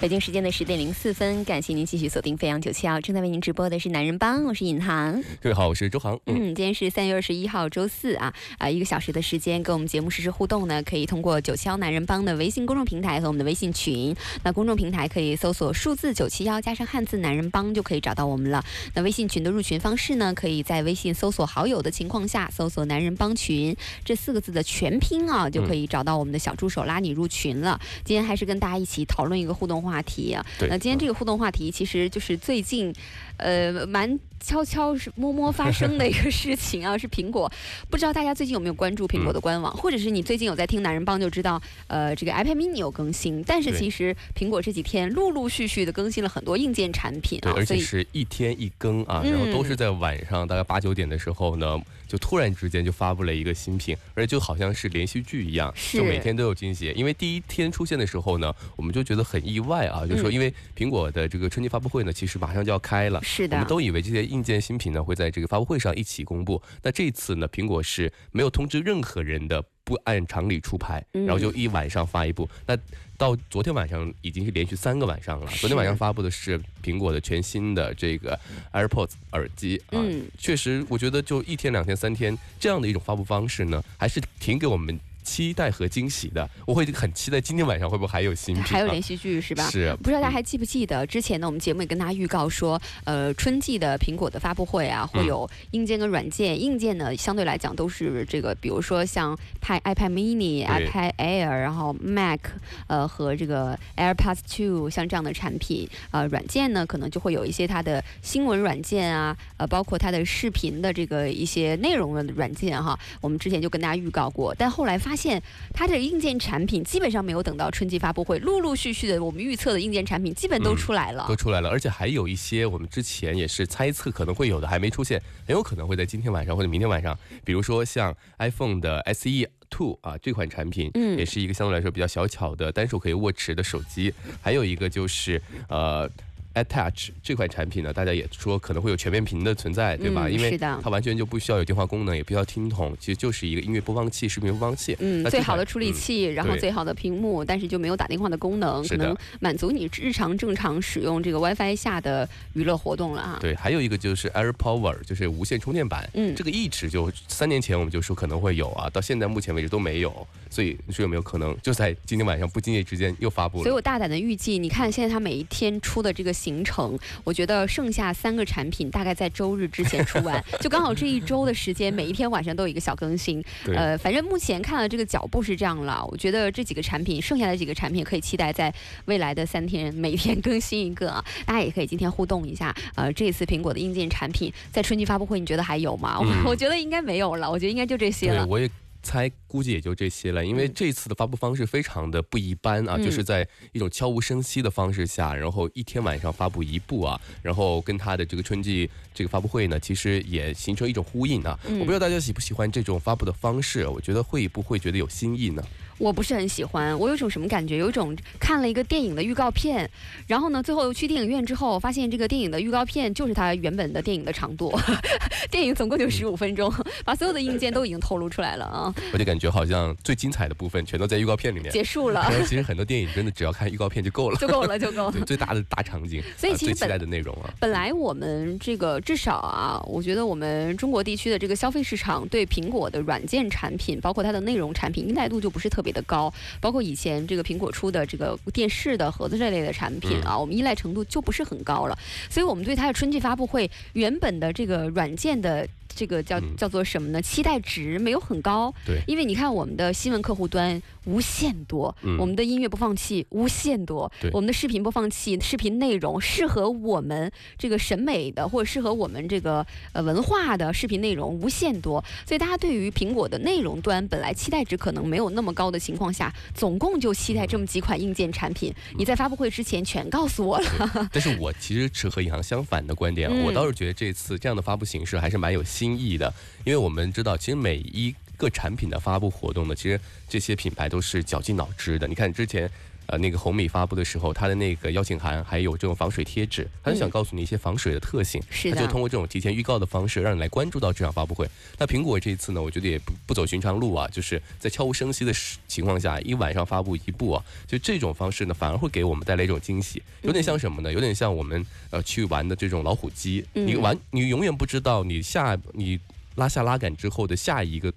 北京时间的十点零四分，感谢您继续锁定飞扬九七幺，正在为您直播的是男人帮，我是尹航。各位好，我是周航。嗯，今天是三月二十一号，周四啊啊，一个小时的时间跟我们节目实时互动呢，可以通过九七幺男人帮的微信公众平台和我们的微信群。那公众平台可以搜索数字九七幺加上汉字男人帮就可以找到我们了。那微信群的入群方式呢，可以在微信搜索好友的情况下，搜索男人帮群这四个字的全拼啊，就可以找到我们的小助手拉你入群了。今天还是跟大家一起讨论一个互动话题啊。对那今天这个互动话题其实就是最近，呃，蛮悄悄是摸摸发生的一个事情啊，是苹果。不知道大家最近有没有关注苹果的官网，或者是你最近有在听男人帮就知道，呃，这个 iPad mini 有更新，但是其实苹果这几天陆陆续续的更新了很多硬件产品，啊，而且是一天一更啊，嗯然后都是在晚上大概八九点的时候呢，就突然之间就发布了一个新品，而且就好像是连续剧一样，是就每天都有惊喜。因为第一天出现的时候呢，我们就觉得很意外啊，就是说嗯因为苹果的这个春季发布会呢，其实马上就要开了。是的我们，都以为这些硬件新品呢会在这个发布会上一起公布，那这次呢，苹果是没有通知任何人的，不按常理出牌，嗯然后就一晚上发一部。那到昨天晚上已经是连续三个晚上了。昨天晚上发布的是苹果的全新的这个 AirPods 耳机啊，嗯确实我觉得就一天、两天、三天这样的一种发布方式呢，还是挺给我们期待和惊喜的。我会很期待今天晚上会不会还有新品、啊，还有连续剧是吧？是不知道大家还记不记得之前呢，我们节目也跟大家预告说，呃，春季的苹果的发布会啊，会有硬件跟软件。硬件呢，相对来讲都是这个，比如说像 iPad iPad Mini、iPad Air，然后 Mac，呃和这个 AirPods Two 像这样的产品。呃，软件呢可能就会有一些它的新闻软件啊，呃，包括它的视频的这个一些内容的软件哈。我们之前就跟大家预告过，但后来发现它的硬件产品基本上没有等到春季发布会，陆陆续续的我们预测的硬件产品基本都出来了。都出来了，而且还有一些我们之前也是猜测可能会有的还没出现，很有可能会在今天晚上或者明天晚上。比如说像 iPhone 的 SE Two 啊这款产品，嗯也是一个相对来说比较小巧的单手可以握持的手机。还有一个就是呃。Attach 这款产品呢，大家也说可能会有全面屏的存在，对吧？嗯因为是的它完全就不需要有电话功能，也不需要听筒，其实就是一个音乐播放器、视频播放器。嗯，最好的处理嗯器，然后最好的屏幕，但是就没有打电话的功能，可能满足你日常正常使用这个 WiFi 下的娱乐活动了啊。对，还有一个就是 Air Power，就是无线充电板。嗯这个一直就三年前我们就说可能会有啊，到现在目前为止都没有，所以你说有没有可能就在今天晚上不经意之间又发布了？所以我大胆的预计，你看现在它每一天出的这个行程，我觉得剩下三个产品大概在周日之前出完，就刚好这一周的时间，每一天晚上都有一个小更新。对呃，反正目前看了这个脚步是这样了，我觉得这几个产品，剩下的几个产品可以期待在未来的三天每天更新一个啊。大家也可以今天互动一下，呃，这次苹果的硬件产品在春季发布会，你觉得还有吗？嗯我我觉得应该没有了，我觉得应该就这些对，了。我也猜估计也就这些了，因为嗯这次的发布方式非常的不一般啊，嗯就是在一种悄无声息的方式下，然后一天晚上发布一部啊，然后跟他的这个春季这个发布会呢，其实也形成一种呼应啊。嗯我不知道大家喜不喜欢这种发布的方式，我觉得会不会觉得有新意呢？我不是很喜欢，我有一种什么感觉？有一种看了一个电影的预告片，然后呢，最后去电影院之后，发现这个电影的预告片就是它原本的电影的长度，电影总共就十五分钟，把所有的硬件都已经透露出来了啊，我就感觉好像最精彩的部分全都在预告片里面。结束了 其实很多电影真的只要看预告片就够了，就够了，就够了对，。最大的大场景，所以其实本期待的内容啊，本来我们这个至少啊，我觉得我们中国地区的这个消费市场对苹果的软件产品，包括它的内容产品依赖度就不是特别的高，包括以前这个苹果出的这个电视的盒子这类的产品啊，我们依赖程度就不是很高了，所以我们对它的春季发布会原本的这个软件的。这个叫嗯。叫做什么呢？期待值没有很高，对。因为你看我们的新闻客户端无限多，嗯。我们的音乐播放器无限多对，我们的视频播放器、视频内容适合我们这个审美的，或者适合我们这个呃文化的视频内容无限多，所以大家对于苹果的内容端本来期待值可能没有那么高的情况下，总共就期待这么几款硬件产品，你在发布会之前全告诉我了。但是我其实持和银行相反的观点我倒是觉得这次这样的发布形式还是蛮有新意的，因为我们知道，其实每一个产品的发布活动呢，其实这些品牌都是绞尽脑汁的。你看之前呃那个红米发布的时候，它的那个邀请函还有这种防水贴纸，它就想告诉你一些防水的特性，是的，就通过这种提前预告的方式，让你来关注到这场发布会。那苹果这一次呢，我觉得也不不走寻常路啊，就是在悄无声息的情况下，一晚上发布一部啊，就这种方式呢，反而会给我们带来一种惊喜，有点像什么呢？有点像我们呃去玩的这种老虎机，你玩你永远不知道你下你拉下拉杆之后的下一个。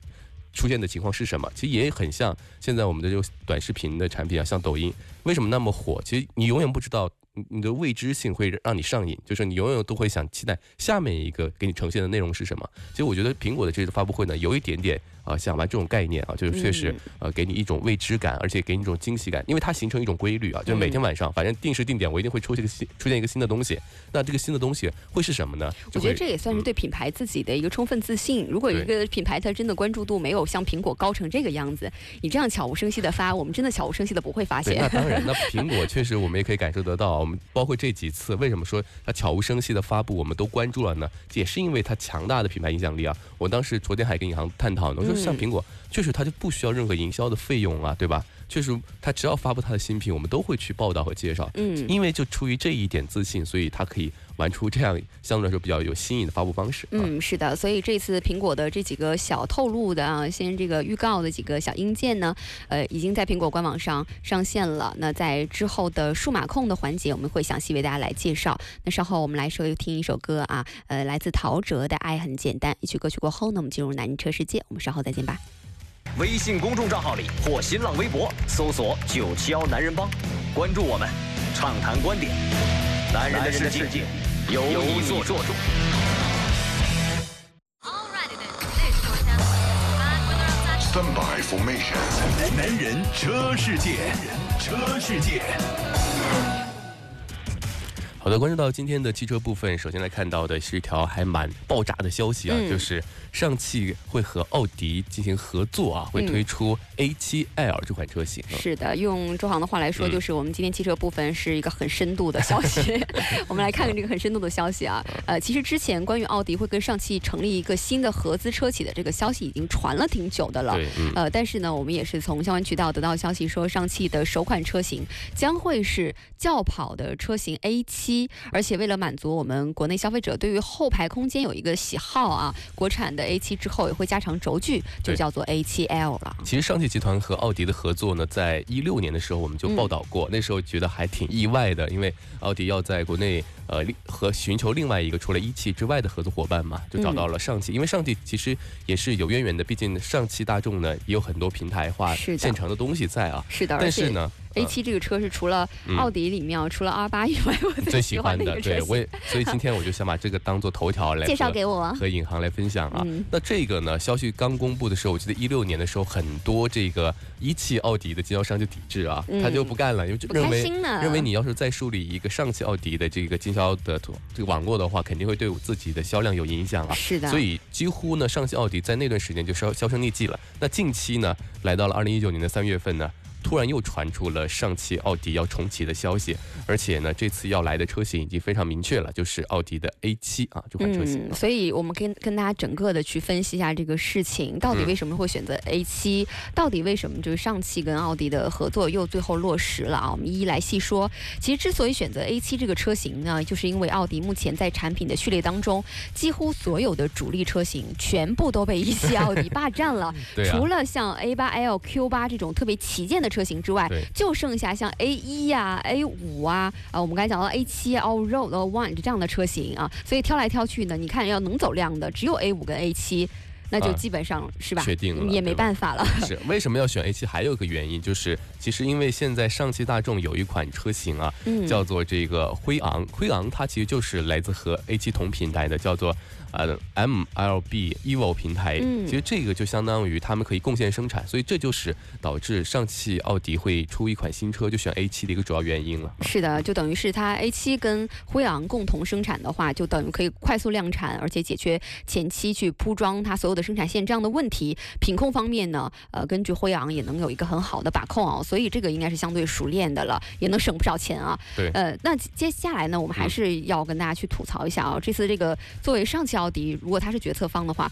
出现的情况是什么？其实也很像现在我们的这个短视频的产品啊，像抖音，为什么那么火？其实你永远不知道，你的未知性会让你上瘾，就是你永远都会想期待下面一个给你呈现的内容是什么。其实我觉得苹果的这次发布会呢，有一点点。啊，想玩这种概念啊，就是确实呃，给你一种未知感，而且给你一种惊喜感，因为它形成一种规律啊，就是每天晚上，反正定时定点，我一定会出现个新出现一个新的东西。那这个新的东西会是什么呢？我觉得这也算是对品牌自己的一个充分自信。如果一个品牌它真的关注度没有像苹果高成这个样子，你这样悄无声息的发，我们真的悄无声息的不会发现。那当然，那苹果确实我们也可以感受得到，我们包括这几次为什么说它悄无声息的发布，我们都关注了呢？也是因为它强大的品牌影响力啊。我当时昨天还跟银行探讨呢，我说像苹果。确实，它就不需要任何营销的费用啊，对吧？确实，他只要发布他的新品，我们都会去报道和介绍。嗯，因为就出于这一点自信，所以他可以玩出这样相对来说比较有新颖的发布方式。嗯，是的，所以这次苹果的这几个小透露的啊，先这个预告的几个小硬件呢，呃，已经在苹果官网上上线了。那在之后的数码控的环节，我们会详细为大家来介绍。那稍后我们来说听一首歌啊，呃，来自陶喆的《爱很简单》。一曲歌曲过后呢，我们进入男车世界。我们稍后再见吧。微信公众账号里或新浪微博搜索“九七幺男人帮”，关注我们，畅谈观点。男人的世界由你做主。三百 formation，男人车世界，车世界。好的，关注到今天的汽车部分，首先来看到的是一条还蛮爆炸的消息啊，就是。上汽会和奥迪进行合作啊，会推出 A7L 这款车型。是的，用周航的话来说，就是我们今天汽车部分是一个很深度的消息。我们来看看这个很深度的消息啊。呃，其实之前关于奥迪会跟上汽成立一个新的合资车企的这个消息已经传了挺久的了。对，呃，但是呢，我们也是从相关渠道得到消息说，上汽的首款车型将会是轿跑的车型 A7，而且为了满足我们国内消费者对于后排空间有一个喜好啊，国产的。A7 之后也会加长轴距，就叫做 A7L 了。其实上汽集团和奥迪的合作呢，在一六年的时候我们就报道过，那时候觉得还挺意外的，因为奥迪要在国内呃和寻求另外一个除了一汽之外的合作伙伴嘛，就找到了上汽。因为上汽其实也是有渊源的，毕竟上汽大众呢也有很多平台化现成的东西在啊。是的，但是呢。A7 这个车是除了奥迪里面除了 R8 以外，我最喜欢的。对，我也 所以今天我就想把这个当做头条来介绍给我和尹航来分享啊。那这个呢，消息刚公布的时候，我记得一六年的时候，很多这个一汽奥迪的经销商就抵制啊，他就不干了，因为认为认为你要是再树立一个上汽奥迪的这个经销的这个网络的话，肯定会对我自己的销量有影响啊。是的。所以几乎呢，上汽奥迪在那段时间就销销声匿迹了。那近期呢，来到了二零一九年的三月份呢。突然又传出了上汽奥迪要重启的消息，而且呢，这次要来的车型已经非常明确了，就是奥迪的 A7 啊这款车型。所以，我们跟跟大家整个的去分析一下这个事情，到底为什么会选择 A7？到底为什么就是上汽跟奥迪的合作又最后落实了啊？我们一一来细说。其实，之所以选择 A7 这个车型呢，就是因为奥迪目前在产品的序列当中，几乎所有的主力车型全部都被一汽奥迪霸占了，除了像 A8L、Q8 这种特别旗舰的。车型之外，就剩下像 A 一呀、A 五啊，啊，我们刚才讲到 A 七、All Road、All One 这样的车型啊，所以挑来挑去呢，你看要能走量的，只有 A 五跟 A 七，那就基本上是吧？确定了，也没办法了。是为什么要选 A 七？还有一个原因就是，其实因为现在上汽大众有一款车型啊，叫做这个辉昂，辉昂它其实就是来自和 A 七同品牌的，叫做。呃，MLB Evo 平台，其实这个就相当于他们可以贡献生产，所以这就是导致上汽奥迪会出一款新车就选 A7 的一个主要原因了。是的，就等于是它 A7 跟辉昂共同生产的话，就等于可以快速量产，而且解决前期去铺装它所有的生产线这样的问题。品控方面呢，呃，根据辉昂也能有一个很好的把控啊，所以这个应该是相对熟练的了，也能省不少钱啊。对，呃，那接下来呢，我们还是要跟大家去吐槽一下啊，这次这个作为上汽。奥迪如果他是决策方的话，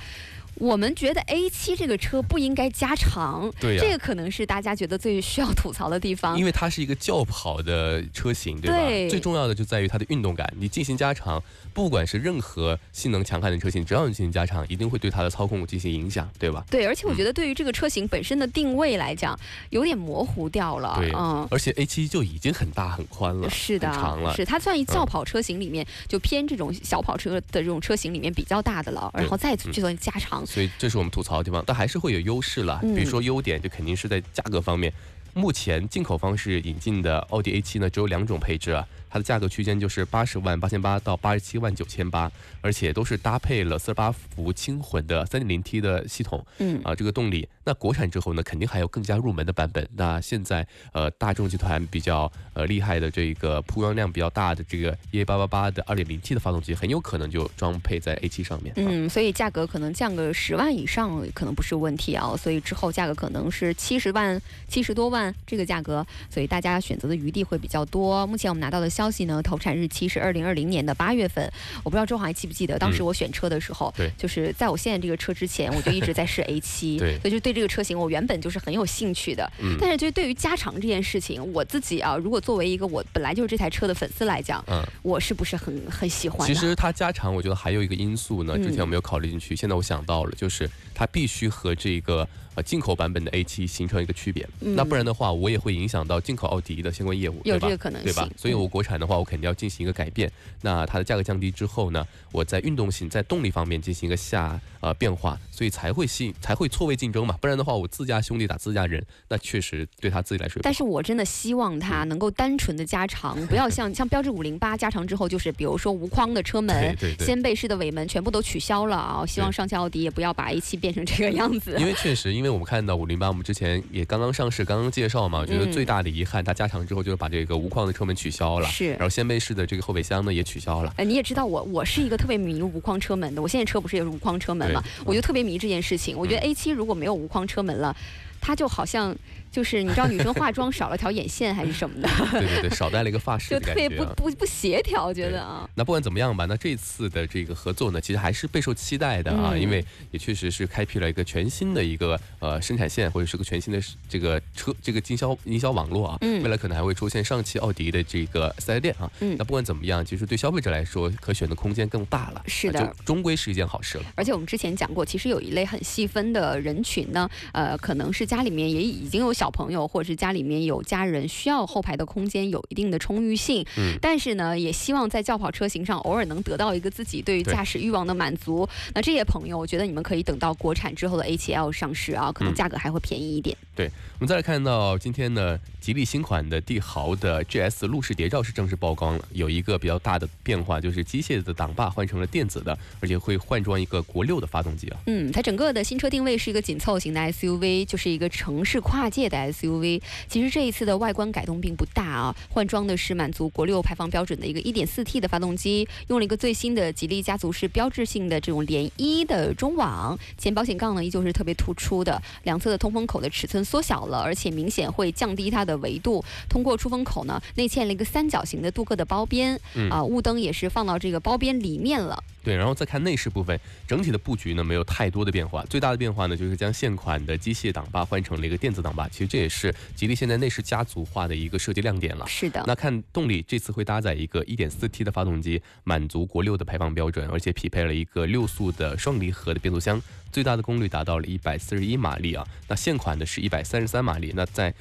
我们觉得 A 七这个车不应该加长，这个可能是大家觉得最需要吐槽的地方因。为它是一个轿跑的车型，对吧？对最重要的就在于它的运动感。你进行加长，不管是任何性能强悍的车型，只要你进行加长，一定会对它的操控进行影响，对吧？对，而且我嗯觉得对于这个车型本身的定位来讲，有点模糊掉了。对，嗯。而且 A 七就已经很大很宽了，是的长了，。是它算一嗯轿跑车型里面，就偏这种小跑车的这种车型里面比较大的了，然后再嗯去做加长。所以这是我们吐槽的地方，但还是会有优势了。嗯比如说优点，就肯定是在价格方面。目前进口方式引进的奥迪 A7 呢，只有两种配置啊，它的价格区间就是八十万八千八到八十七万九千八，而且都是搭配了四十八伏轻混的三点零 T 的系统嗯，啊，这个动力。那国产之后呢，肯定还有更加入门的版本。那现在呃，大众集团比较呃厉害的这个铺装量比较大的这个 EA 八八八的二点零 T 的发动机，很有可能就装配在 A 七上面。啊嗯，所以价格可能降个十万以上可能不是问题啊，所以之后价格可能是七十万、七十多万这个价格，所以大家选择的余地会比较多。目前我们拿到的消息呢，投产日期是二零二零年的八月份，我不知道周航还记不记得，当时嗯我选车的时候，对就是在我现在这个车之前，我就一直在试 A 七 对所以就对这个车型我原本就是很有兴趣的。嗯但是就是对于加长这件事情，我自己啊，如果作为一个我本来就是这台车的粉丝来讲，嗯。我是不是很很喜欢、啊？其实它加长，我觉得还有一个因素呢，嗯之前我没有考虑进去，现在我想到了，就是它必须和这个呃进口版本的 A7 形成一个区别，嗯那不然的话，我也会影响到进口奥迪的相关业务，有这个可能性，对吧？所以我国产的话，我肯定要进行一个改变。那它的价格降低之后呢，我在运动性、在动力方面进行一个下呃变化，所以才会吸引才会错位竞争嘛。不然的话，我自家兄弟打自家人，那确实对他自己来说。但是我真的希望它能够单纯的加长，不要像像标致五零八加长之后，就是比如说无框的车门对、对对掀背式的尾门全部都取消了啊！希望上汽奥迪也不要把 A 7变成这个样子。因为确实，因为我们看到五零八，我们之前也刚刚上市，刚刚介绍嘛，我觉得嗯最大的遗憾，它加长之后就是把这个无框的车门取消了，是然后掀背式的这个后备箱呢也取消了。呃，你也知道我我是一个特别迷无框车门的，我现在车不是也是无框车门嘛，我就特别迷这件事情。我觉得 A 七如果没有无框车门了，它就好像就是你知道女生化妆 少了条眼线还是什么的，对对对，少戴了一个发饰就特别不感觉啊。不不协调，觉得啊，那不管怎么样吧，那这次的这个合作呢，其实还是备受期待的啊，嗯因为也确实是开辟了一个全新的一个呃生产线，或者是个全新的这个车这个经销营销网络啊。嗯未来可能还会出现上汽奥迪的这个四 S 店啊。嗯那不管怎么样，其实对消费者来说，可选的空间更大了。是的啊就终归是一件好事了。而且我们之前讲过，其实有一类很细分的人群呢，呃，可能是家里面也已经有小朋友，或者是家里面有家人，需要后排的空间有一定的充裕性。嗯但是呢，也希望在轿跑车型上偶尔能得到一个自己对于驾驶欲望的满足。那这些朋友，我觉得你们可以等到国产之后的 A7L 上市啊，可能嗯价格还会便宜一点。对我们再来看到今天呢，吉利新款的帝豪的 GS 路试谍照是正式曝光了，有一个比较大的变化，就是机械的挡把换成了电子的，而且会换装一个国六的发动机啊。嗯，它整个的新车定位是一个紧凑型的 SUV，就是一个城市跨界的 SUV。其实这一次的外观改动并不大啊，换装的是满足国六排放标准的一个 1.4T 的发动机，用了一个最新的吉利家族式标志性的这种连衣的中网，前保险杠呢依旧是特别突出的，两侧的通风口的尺寸缩小了，而且明显会降低它的维度。通过出风口呢，内嵌了一个三角形的镀铬的包边，嗯啊，雾灯也是放到这个包边里面了。对，然后再看内饰部分，整体的布局呢没有太多的变化，最大的变化呢就是将现款的机械挡把换成了一个电子挡把，其实这也是吉利现在内饰家族化的一个设计亮点了。是的，那看动力，这次会搭载一个 1.4T 的发动机，满足国六的排放标准，而且匹配了一个六速的双离合的变速箱，最大的功率达到了141马力啊。那现款的是一百三十三马力，那在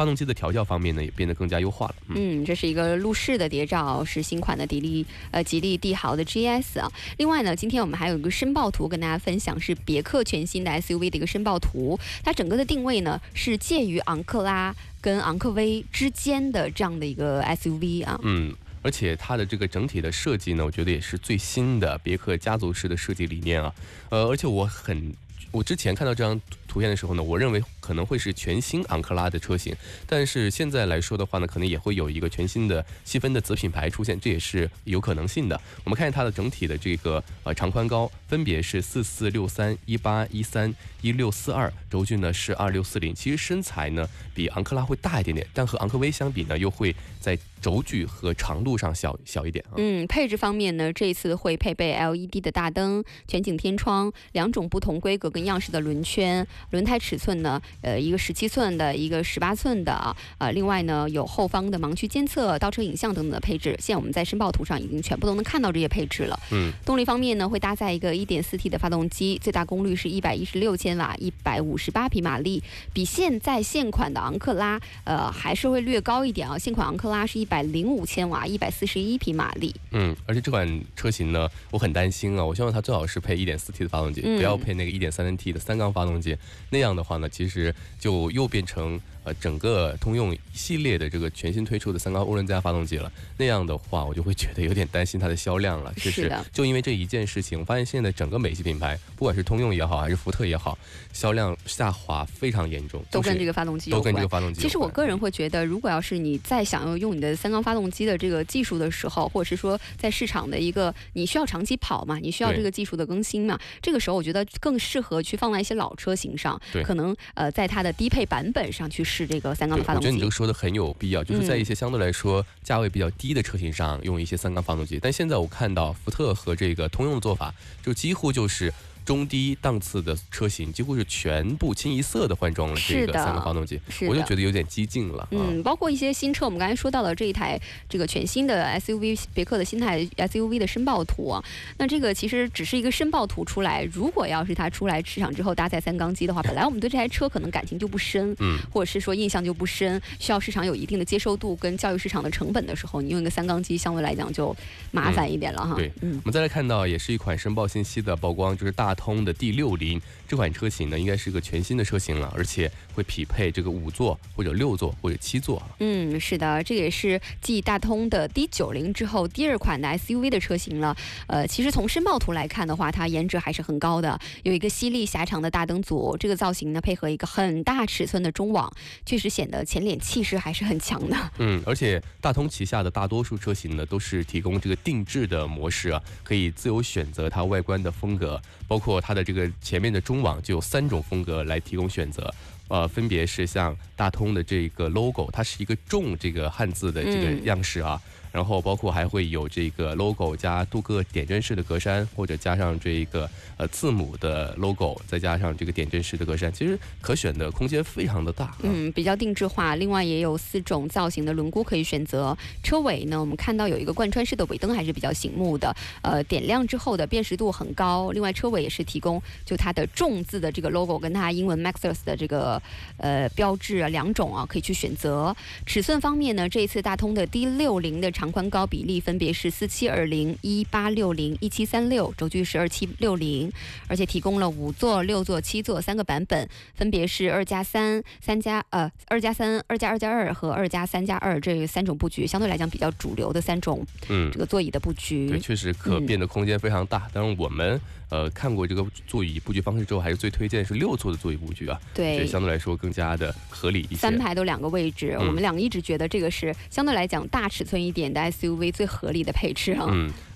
发动机的调教方面呢，也变得更加优化了。嗯，嗯，这是一个路试的谍照，是新款的迪利呃吉利帝豪的 GS 啊。另外呢，今天我们还有一个申报图跟大家分享，是别克全新的 SUV 的一个申报图。它整个的定位呢是介于昂克拉跟昂科威之间的这样的一个 SUV 啊。嗯，而且它的这个整体的设计呢，我觉得也是最新的别克家族式的设计理念啊。呃，而且我很我之前看到这张图片的时候呢，我认为可能会是全新昂克拉的车型，但是现在来说的话呢，可能也会有一个全新的细分的子品牌出现，这也是有可能性的。我们看见它的整体的这个呃长宽高分别是四四六三一八一三一六四二，轴距呢是二六四零。其实身材呢比昂克拉会大一点点，但和昂科威相比呢，又会在轴距和长度上小小一点啊。嗯，配置方面呢，这一次会配备 LED 的大灯、全景天窗、两种不同规格跟样式的轮圈。轮胎尺寸呢，呃，一个十七寸的，一个十八寸的啊，呃，另外呢，有后方的盲区监测、倒车影像等等的配置。现在我们在申报图上已经全部都能看到这些配置了。嗯，动力方面呢，会搭载一个 1.4T 的发动机，最大功率是一百一十六千瓦，一百五十八匹马力，比现在现款的昂克拉，呃，还是会略高一点啊。现款昂克拉是一百零五千瓦，一百四十一匹马力。嗯，而且这款车型呢，我很担心啊，我希望它最好是配 1.4T 的发动机，嗯不要配那个 1.3T 的三缸发动机。那样的话呢，其实就又变成呃整个通用系列的这个全新推出的三缸涡轮增压发动机了。那样的话，我就会觉得有点担心它的销量了。就是的就因为这一件事情，我发现现在整个美系品牌，不管是通用也好，还是福特也好，销量下滑非常严重，都跟这个个发动机有都跟这个发动机。其实我个人会觉得，如果要是你再想要用你的三缸发动机的这个技术的时候，或者是说在市场的一个你需要长期跑嘛，你需要这个技术的更新嘛，这个时候我觉得更适合去放在一些老车型上对，可能呃在它的低配版本上去试这个三缸，的发动机我觉得你这个。说的很有必要，就是在嗯一些相对来说价位比较低的车型上用一些三缸发动机。但现在我看到福特和这个通用的做法，就几乎就是中低档次的车型，几乎是全部清一色的换装了这个三个发动机，我就觉得有点激进了啊。嗯，包括一些新车，我们刚才说到了这一台这个全新的 SUV 别克的新态 SUV 的申报图啊，那这个其实只是一个申报图出来，如果要是它出来市场之后搭载三缸机的话，本来我们对这台车可能感情就不深，嗯，或者是说印象就不深，需要市场有一定的接受度跟教育市场的成本的时候，你用一个三缸机相对来讲就麻烦一点了哈。对嗯我。们再来看到，也是一款申报信息的曝光，就是大通的第六林这款车型呢，应该是个全新的车型了，而且会匹配这个五座或者六座或者七座啊。嗯，是的，这也是继大通的 D 九零之后第二款的 SUV 的车型了。呃，其实从申报图来看的话，它颜值还是很高的，有一个犀利狭长的大灯组，这个造型呢配合一个很大尺寸的中网，确实显得前脸气势还是很强的。嗯，而且大通旗下的大多数车型呢，都是提供这个定制的模式啊，可以自由选择它外观的风格，包括它的这个前面的中网就有三种风格来提供选择。呃，分别是像大通的这个 logo，它是一个重这个汉字的这个嗯。样式啊，然后包括还会有这个 logo 加镀铬点阵式的格栅，或者加上这个呃字母的 logo，再加上这个点阵式的格栅，其实可选的空间非常的大、嗯，比较定制化。另外也有四种造型的轮毂可以选择。车尾呢，我们看到有一个贯穿式的尾灯，还是比较醒目的。呃，点亮之后的辨识度很高。另外车尾也是提供就它的重字的这个 logo 跟它英文 Maxus 的这个呃标志啊两种啊可以去选择。尺寸方面呢，这一次大通的 D 六零的长宽高比例分别是四七二零、一八六零、一七三六，轴距是二七六零，而且提供了五座、六座、七座三个版本。分别是二加三、三加呃二加三、二加二加二和二加三加二这三种布局，相对来讲比较主流的三种嗯这，个座椅的布对，局。确实可嗯变的空间非常大。但是，我们呃看过这个座椅布局方式之后，还是最推荐是六座的座椅布局啊，对。相对来说更加的合理一些三。排都两个位置，嗯我们两个一直觉得这个是相对来讲大尺寸一点的 SUV 最合理的配置啊。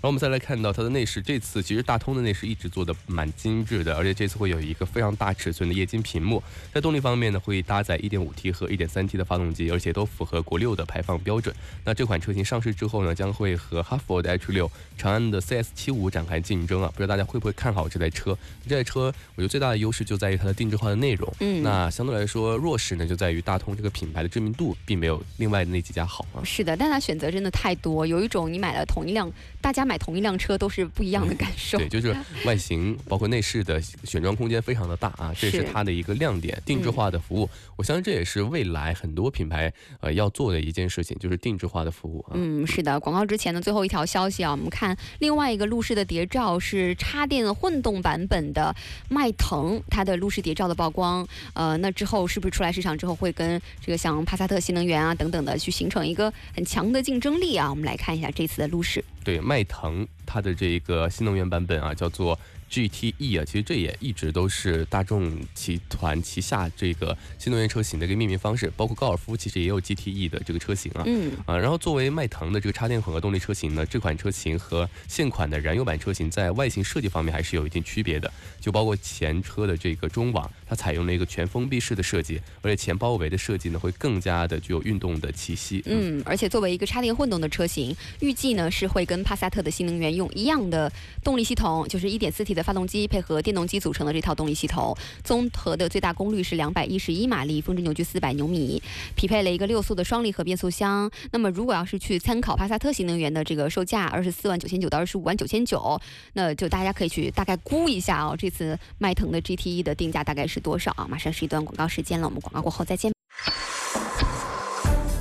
后我们再来看到它的内饰，这次其实大通的内饰一直做的蛮精致的，而且这次会有一个非常大尺寸的液晶屏幕。在动力方面呢，会搭载 1.5T 和 1.3T 的发动机，而且都符合国六的排放标准。那这款车型上市之后呢，将会和哈弗的 H6、长安的 CS75 展开竞争啊！不知道大家会不会看好这台车？这台车我觉得最大的优势就在于它的定制化的内容。嗯那相对来说弱势呢，就在于大通这个品牌的知名度并没有另外的那几家好啊。是的，但它选择真的太多，有一种你买了同一辆，大家买同一辆车都是不一样的感受。对，就是 外形包括内饰的选装空间非常的大啊，这是是它的一个亮点，定制化的服务。我相信这也是未来很多品牌呃要做的一件事情，就是定制化的服务啊。嗯，是的。广告之前的最后一条消息啊，我们看另外一个路试的谍照是插电混动版本的迈腾，它的路试谍照的曝光。呃，那之后是不是出来市场之后会跟这个像帕萨特新能源啊等等的去形成一个很强的竞争力啊？我们来看一下这次的路试。对，迈腾它的这个新能源版本啊，叫做 GTE 啊，其实这也一直都是大众集团旗下这个新能源车型的一个命名方式，包括高尔夫其实也有 GTE 的这个车型啊。嗯啊，然后作为迈腾的这个插电混合动力车型呢，这款车型和现款的燃油版车型在外形设计方面还是有一定区别的，就包括前车的这个中网，采用了一个全封闭式的设计，而且前包围的设计呢会更加的具有运动的气息。嗯，而且作为一个插电混动的车型，预计呢是会跟帕萨特的新能源用一样的动力系统，就是 1.4T 的发动机配合电动机组成的这套动力系统，综合的最大功率是211马力，峰值扭矩400牛米，匹配了一个六速的双离合变速箱。那么如果要是去参考帕萨特新能源的这个售价，二十四万九千九到二十五万九千九，那就大家可以去大概估一下哦，这次迈腾的 GTE 的定价大概是多少啊？马上是一段广告时间了，我们广告过后再见。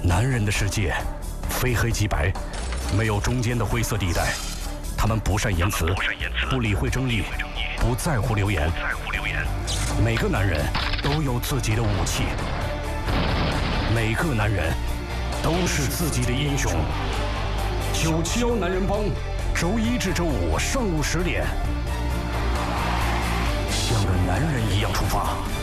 男人的世界，非黑即白，没有中间的灰色地带。他们不善言辞，不理会争议，不在乎流言。每个男人都有自己的武器，每个男人都是自己的英雄。九七幺男人帮，周一至周五上午十点，像个男人一样出发。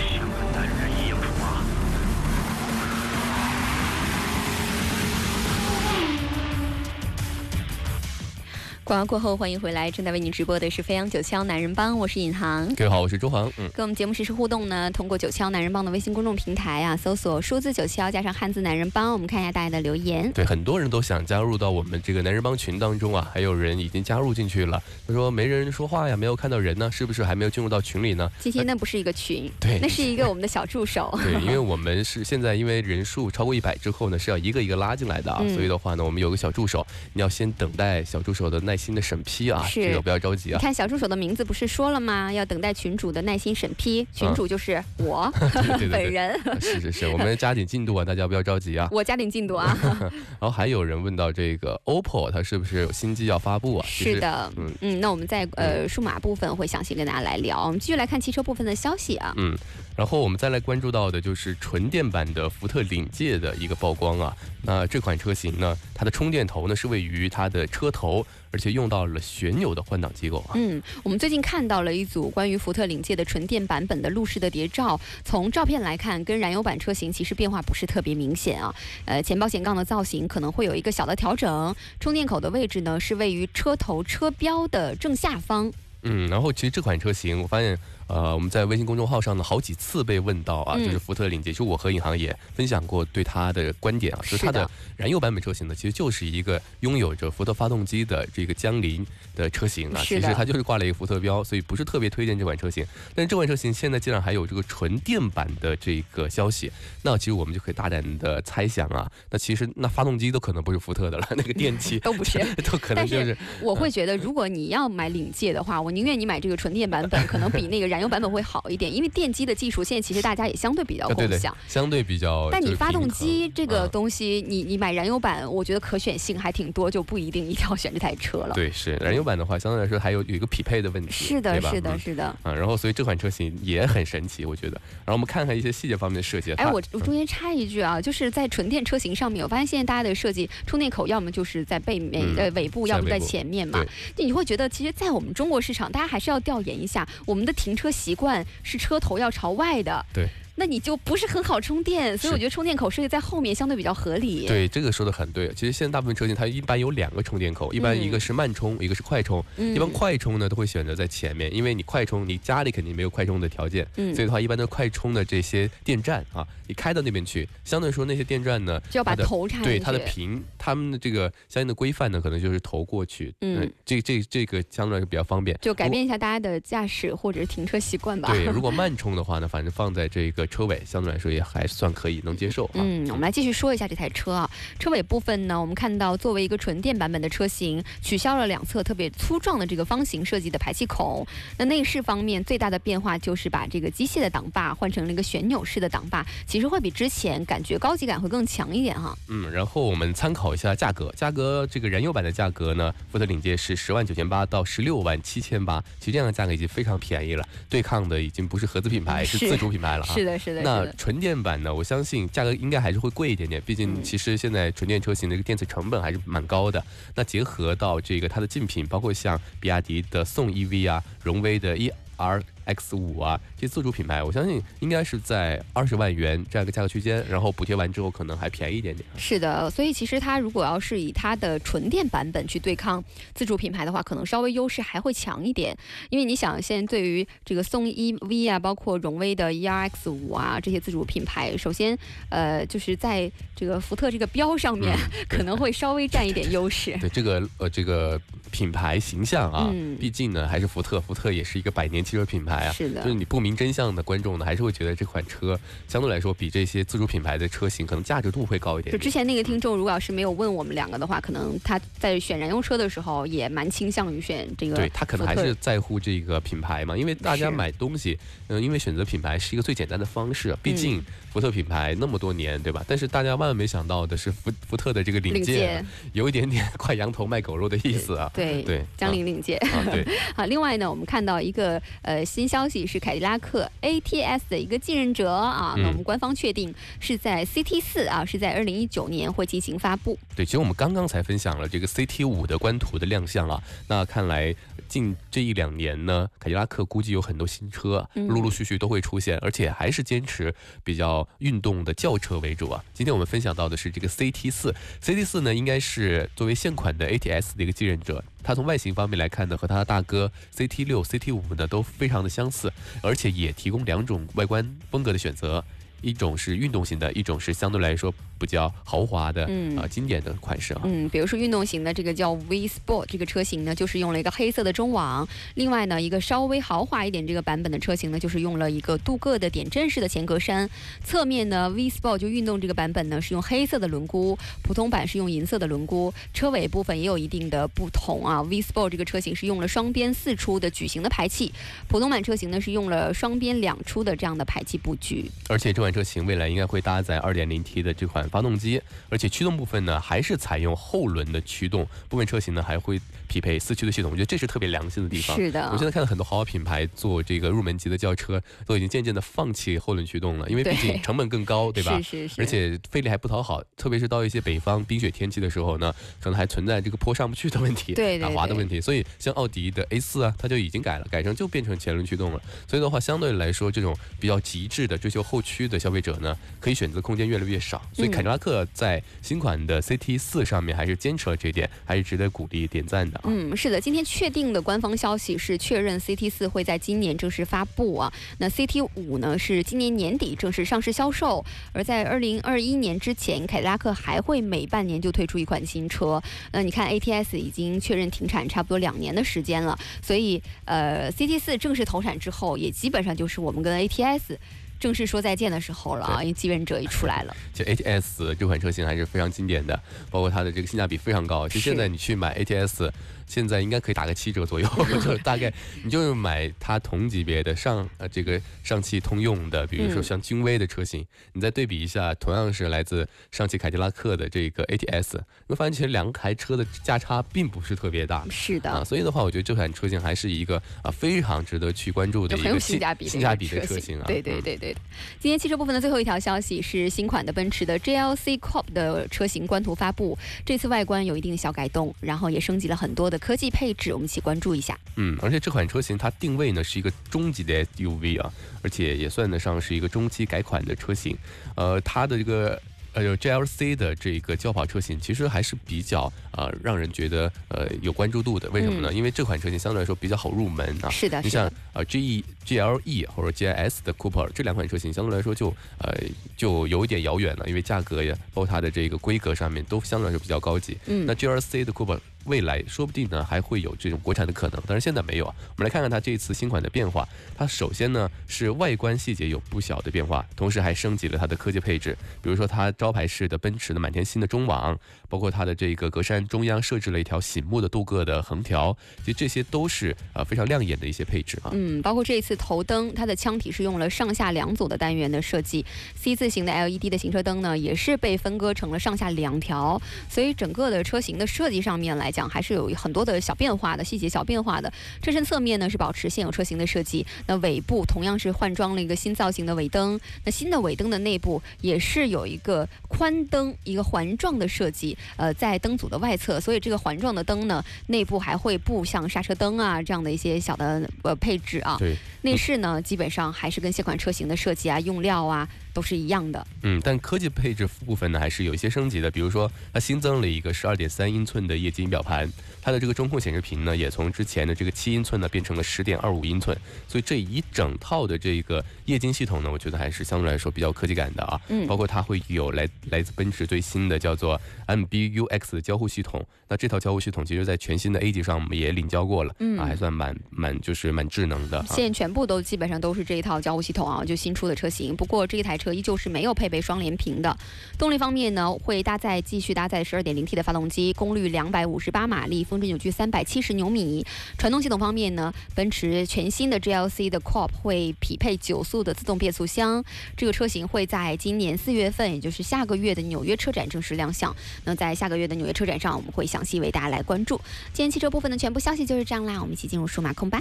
广告过后，欢迎回来，正在为您直播的是飞扬九霄男人帮，我是尹航。各位好，我是周航。嗯，跟我们节目实时互动呢，通过九霄男人帮的微信公众平台啊，搜索数字九霄加上汉字男人帮，我们看一下大家的留言。对，很多人都想加入到我们这个男人帮群当中啊，还有人已经加入进去了。他说没人说话呀，没有看到人呢，是不是还没有进入到群里呢？今天那不是一个群，对那是一个我们的小助手。对，因为我们是现在因为人数超过一百之后呢，是要一个一个拉进来的啊，嗯所以的话呢，我们有个小助手，你要先等待小助手的耐心的审批啊，这个不要着急啊你啊。看小助手的名字不是说了吗？要等待群主的耐心审批，群主就是我 本人，啊是是是，我们加紧进度啊，大家不要着急啊。我加紧进度啊。然后还有人问到这个 OPPO 它是不是有新机要发布啊？是的，嗯嗯那我们在呃数码部分会详细跟大家来聊。我们继续来看汽车部分的消息啊。嗯，然后我们再来关注到的就是纯电版的福特领界的一个曝光啊。那这款车型呢，它的充电头呢是位于它的车头，而且用到了旋钮的换挡机构啊。嗯，我们最近看到了一组关于福特领界的纯电版本的路试的谍照。从照片来看，跟燃油版车型其实变化不是特别明显啊。呃，前保险杠的造型可能会有一个小的调整，充电口的位置呢是位于车头车标的正下方。嗯，然后其实这款车型，我发现，呃，我们在微信公众号上呢，好几次被问到啊，嗯。就是福特领界，其实我和尹航也分享过对它的观点啊，就是它的的燃油版本车型呢，其实就是一个拥有着福特发动机的这个江铃的车型啊，其实它就是挂了一个福特标，所以不是特别推荐这款车型。但是这款车型现在竟然还有这个纯电版的这个消息，那其实我们就可以大胆的猜想啊，那其实那发动机都可能不是福特的了，那个电器 都不是。都可能但就是是我会觉得，如果你要买领界的话，我宁愿你买这个纯电版本，可能比那个燃油版本会好一点，因为电机的技术现在其实大家也相对比较共享。，相对比较。但你发动机这个嗯东西，你你买燃油版，我觉得可选性还挺多，就不一定一定要选这台车了。对，是燃油版的话，相对来说还有有一个匹配的问题，是的，是的，嗯是的。嗯，然后所以这款车型也很神奇，我觉得。然后我们看看一些细节方面的设计。哎，我我中间插一句啊，就是在纯电车型上面，我发现现在大家的设计，充电口要么就是在背面、嗯呃尾部，要么在前面嘛对。你会觉得，其实，在我们中国市场，大家还是要调研一下，我们的停车习惯是车头要朝外的。对。那你就不是很好充电，所以我觉得充电口设计在后面相对比较合理。对这个说的很对。其实现在大部分车型它一般有两个充电口，一般嗯一个是慢充，一个是快充。嗯一般快充呢都会选择在前面，因为你快充，你家里肯定没有快充的条件，嗯所以的话，一般的快充的这些电站啊，你开到那边去，相对来说那些电站呢，就要把头插进去。对它的屏，他们的这个相应的规范呢，可能就是头过去，嗯呃这这这个相对来说比较方便。就改变一下大家的驾驶或者是停车习惯吧。对，如果 慢充的话呢，反正放在这个车尾，相对来说也还算可以，能接受啊。嗯，我们来继续说一下这台车啊。车尾部分呢，我们看到作为一个纯电版本的车型，取消了两侧特别粗壮的这个方形设计的排气孔。那内饰方面最大的变化就是把这个机械的挡把换成了一个旋钮式的挡把，其实会比之前感觉高级感会更强一点哈。嗯，然后我们参考一下价格，价格这个燃油版的价格呢，福特领界是十万九千八到十六万七千八，其实这样的价格已经非常便宜了，对抗的已经不是合资品牌，是是自主品牌了哈。是的，是的。那纯电版呢？我相信价格应该还是会贵一点点，毕竟其实现在纯电车型的一个电池成本还是蛮高的。那结合到这个它的竞品，包括像比亚迪的宋 EV 啊，荣威的 ER。X 五啊，这些自主品牌，我相信应该是在二十万元这样一个价格区间，然后补贴完之后可能还便宜一点点。是的，所以其实它如果要是以它的纯电版本去对抗自主品牌的话，可能稍微优势还会强一点。因为你想，现在对于这个宋 EV 啊，包括荣威的 ERX 五啊这些自主品牌，首先呃就是在这个福特这个标上面 可能会稍微占一点优势。对这个呃这个品牌形象啊，毕竟呢还是福特，福特也是一个百年汽车品牌。是的，就是你不明真相的观众呢，还是会觉得这款车相对来说比这些自主品牌的车型可能价值度会高一点。就之前那个听众，如果要是没有问我们两个的话，可能他在选燃油车的时候也蛮倾向于选这个。对他可能还是在乎这个品牌嘛，因为大家买东西，嗯，因为选择品牌是一个最简单的方式，毕竟福特品牌那么多年，对吧？但是大家万万没想到的是，福福特的这个领界有一点点快羊头卖狗肉的意思啊。对对，江铃领界。对。好，另外呢，我们看到一个呃新。消息是凯迪拉克 ATS 的一个继任者啊，那我们官方确定是在 CT 四啊，是在二零一九年会进行发布。对，其实我们刚刚才分享了这个 CT 五的官图的亮相啊，那看来近这一两年呢，凯迪拉克估计有很多新车陆陆续续都会出现，而且还是坚持比较运动的轿车为主啊。今天我们分享到的是这个 CT 四，CT 四呢应该是作为现款的 ATS 的一个继任者。它从外形方面来看呢，和它的大哥 CT 六、CT 五呢都非常的相似，而且也提供两种外观风格的选择。一种是运动型的，一种是相对来说比较豪华的，啊，经典的款式啊。嗯，比如说运动型的这个叫 V Sport 这个车型呢，就是用了一个黑色的中网。另外呢，一个稍微豪华一点这个版本的车型呢，就是用了一个镀铬的点阵式的前格栅。侧面呢，V Sport 就运动这个版本呢是用黑色的轮毂，普通版是用银色的轮毂。车尾部分也有一定的不同啊。V Sport 这个车型是用了双边四出的矩形的排气，普通版车型呢是用了双边两出的这样的排气布局。而且这款。车型未来应该会搭载 2.0T 的这款发动机，而且驱动部分呢还是采用后轮的驱动，部分车型呢还会匹配四驱的系统，我觉得这是特别良心的地方。是的，我现在看到很多豪华品牌做这个入门级的轿车，都已经渐渐的放弃后轮驱动了，因为毕竟成本更高，对吧？是是是。而且费力还不讨好，特别是到一些北方冰雪天气的时候呢，可能还存在这个坡上不去的问题，对打滑的问题。所以像奥迪的 A 四啊，它就已经改了，改成就变成前轮驱动了。所以的话，相对来说，这种比较极致的追求后驱的消费者呢，可以选择空间越来越少。所以凯迪拉克在新款的 CT 四上面还是坚持了这一点，还是值得鼓励点赞的。嗯，是的，今天确定的官方消息是确认 CT 四会在今年正式发布啊。那 CT 五呢是今年年底正式上市销售，而在二零二一年之前，凯迪拉克还会每半年就推出一款新车。那你看 ATS 已经确认停产差不多两年的时间了，所以呃 CT 四正式投产之后，也基本上就是我们跟 ATS。正式说再见的时候了啊！因为继任者也出来了。其实 ATS 这款车型还是非常经典的，包括它的这个性价比非常高。其实现在你去买 ATS。现在应该可以打个七折左右，就大概你就是买它同级别的上呃这个上汽通用的，比如说像君威的车型，你再对比一下，同样是来自上汽凯迪拉克的这个 ATS，你会发现其实两台车的价差并不是特别大。是的啊，所以的话，我觉得这款车型还是一个啊非常值得去关注的一个性价比性价比的车型啊。对对对对。今天汽车部分的最后一条消息是新款的奔驰的 GLC Coupe 的车型官图发布，这次外观有一定小改动，然后也升级了很多的科技配置。我们一起关注一下。嗯，而且这款车型它定位呢是一个中级的 SUV 啊，而且也算得上是一个中期改款的车型。呃，它的这个。呃，有 GLC 的这个轿跑车型，其实还是比较呃让人觉得呃有关注度的。为什么呢？因为这款车型相对来说比较好入门啊。是的，你像呃 G GLE 或者 GIS 的 Cooper 这两款车型，相对来说就呃就有一点遥远了，因为价格呀，包括它的这个规格上面都相对来说比较高级。嗯。那 GLC 的 Cooper 未来说不定呢还会有这种国产的可能，但是现在没有啊。我们来看看它这一次新款的变化。它首先呢是外观细节有不小的变化，同时还升级了它的科技配置，比如说它。招牌式的奔驰的满天星的中网，包括它的这个格栅中央设置了一条醒目的镀铬的横条，其实这些都是呃非常亮眼的一些配置啊。嗯，包括这一次头灯，它的腔体是用了上下两组的单元的设计，C 字形的 LED 的行车灯呢，也是被分割成了上下两条，所以整个的车型的设计上面来来讲，还是有很多的小变化的细节小变化的。车身侧面呢是保持现有车型的设计，那尾部同样是换装了一个新造型的尾灯。那新的尾灯的内部也是有一个宽灯，一个环状的设计，呃，在灯组的外侧，所以这个环状的灯呢，内部还会布像刹车灯啊这样的一些小的呃配置啊。对，内饰呢基本上还是跟现款车型的设计啊、用料啊都是一样的。嗯，但科技配置部分呢还是有一些升级的，比如说它新增了一个十二点三英寸的液晶仪表盘，它的这个中控显示屏呢也从之前的这个七英寸呢变成了十点二五英寸，所以这一整套的这个液晶系统呢，我觉得还是相对来说比较科技感的啊。嗯包括它会有来来自奔驰最新的叫做 MBUX 的交互系统，那这套交互系统其实在全新的 A 级上我们也领教过了，嗯啊，还算蛮蛮就是蛮智能的、啊。现在全部都基本上都是这一套交互系统啊，就新出的车型。不过这一台车依旧是没有配备双联屏的。动力方面呢，会搭载继续搭载 12.0T 的发动机，功率258马力，峰值扭矩三百七十牛米。传动系统方面呢，奔驰全新的 GLC 的 Coupe 会匹配九速的自动变速箱。这个车型会在今年四月份，也就是下个月的纽约车展正式亮相。那在下个月的纽约车展上，我们会详细为大家来关注。今天汽车部分的全部消息就是这样啦，我们一起进入数码控吧。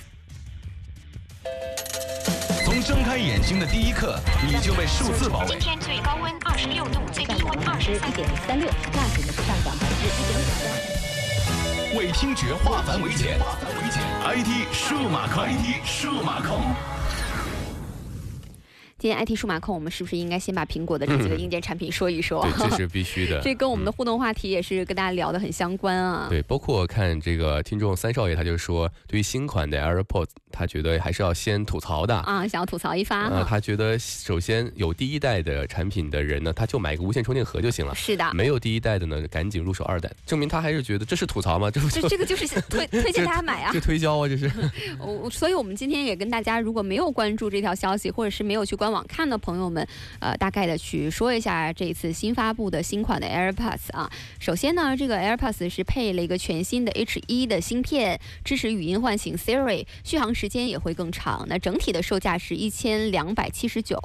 从睁开眼睛的第一刻，你就被数字包围今。天最高温二十六度，最低温二十三点。三六，价值呢是上涨百分之一点五。为听觉化繁为简，IT 数码控，IT 数码控。今天 IT 数码控，我们是不是应该先把苹果的这几个硬件产品说一说？对，这是必须的。这跟我们的互动话题也是跟大家聊得很相关啊。对，包括看这个听众三少爷，他就说，对于新款的 AirPods，他觉得还是要先吐槽的。啊，想要吐槽一发呃，哈。他觉得首先有第一代的产品的人呢，他就买个无线充电盒就行了。是的，没有第一代的呢，赶紧入手二代，证明他还是觉得这是吐槽吗？这不这这个就是 推推荐大家买啊这。推销啊，这是。我所以，我们今天也跟大家，如果没有关注这条消息，或者是没有去官网看的朋友们，呃，大概的去说一下这一次新发布的新款的 AirPods 啊。首先呢，这个 AirPods 是配了一个全新的 H1 的芯片，支持语音唤醒 Siri，续航时间也会更长。那整体的售价是一千两百七十九，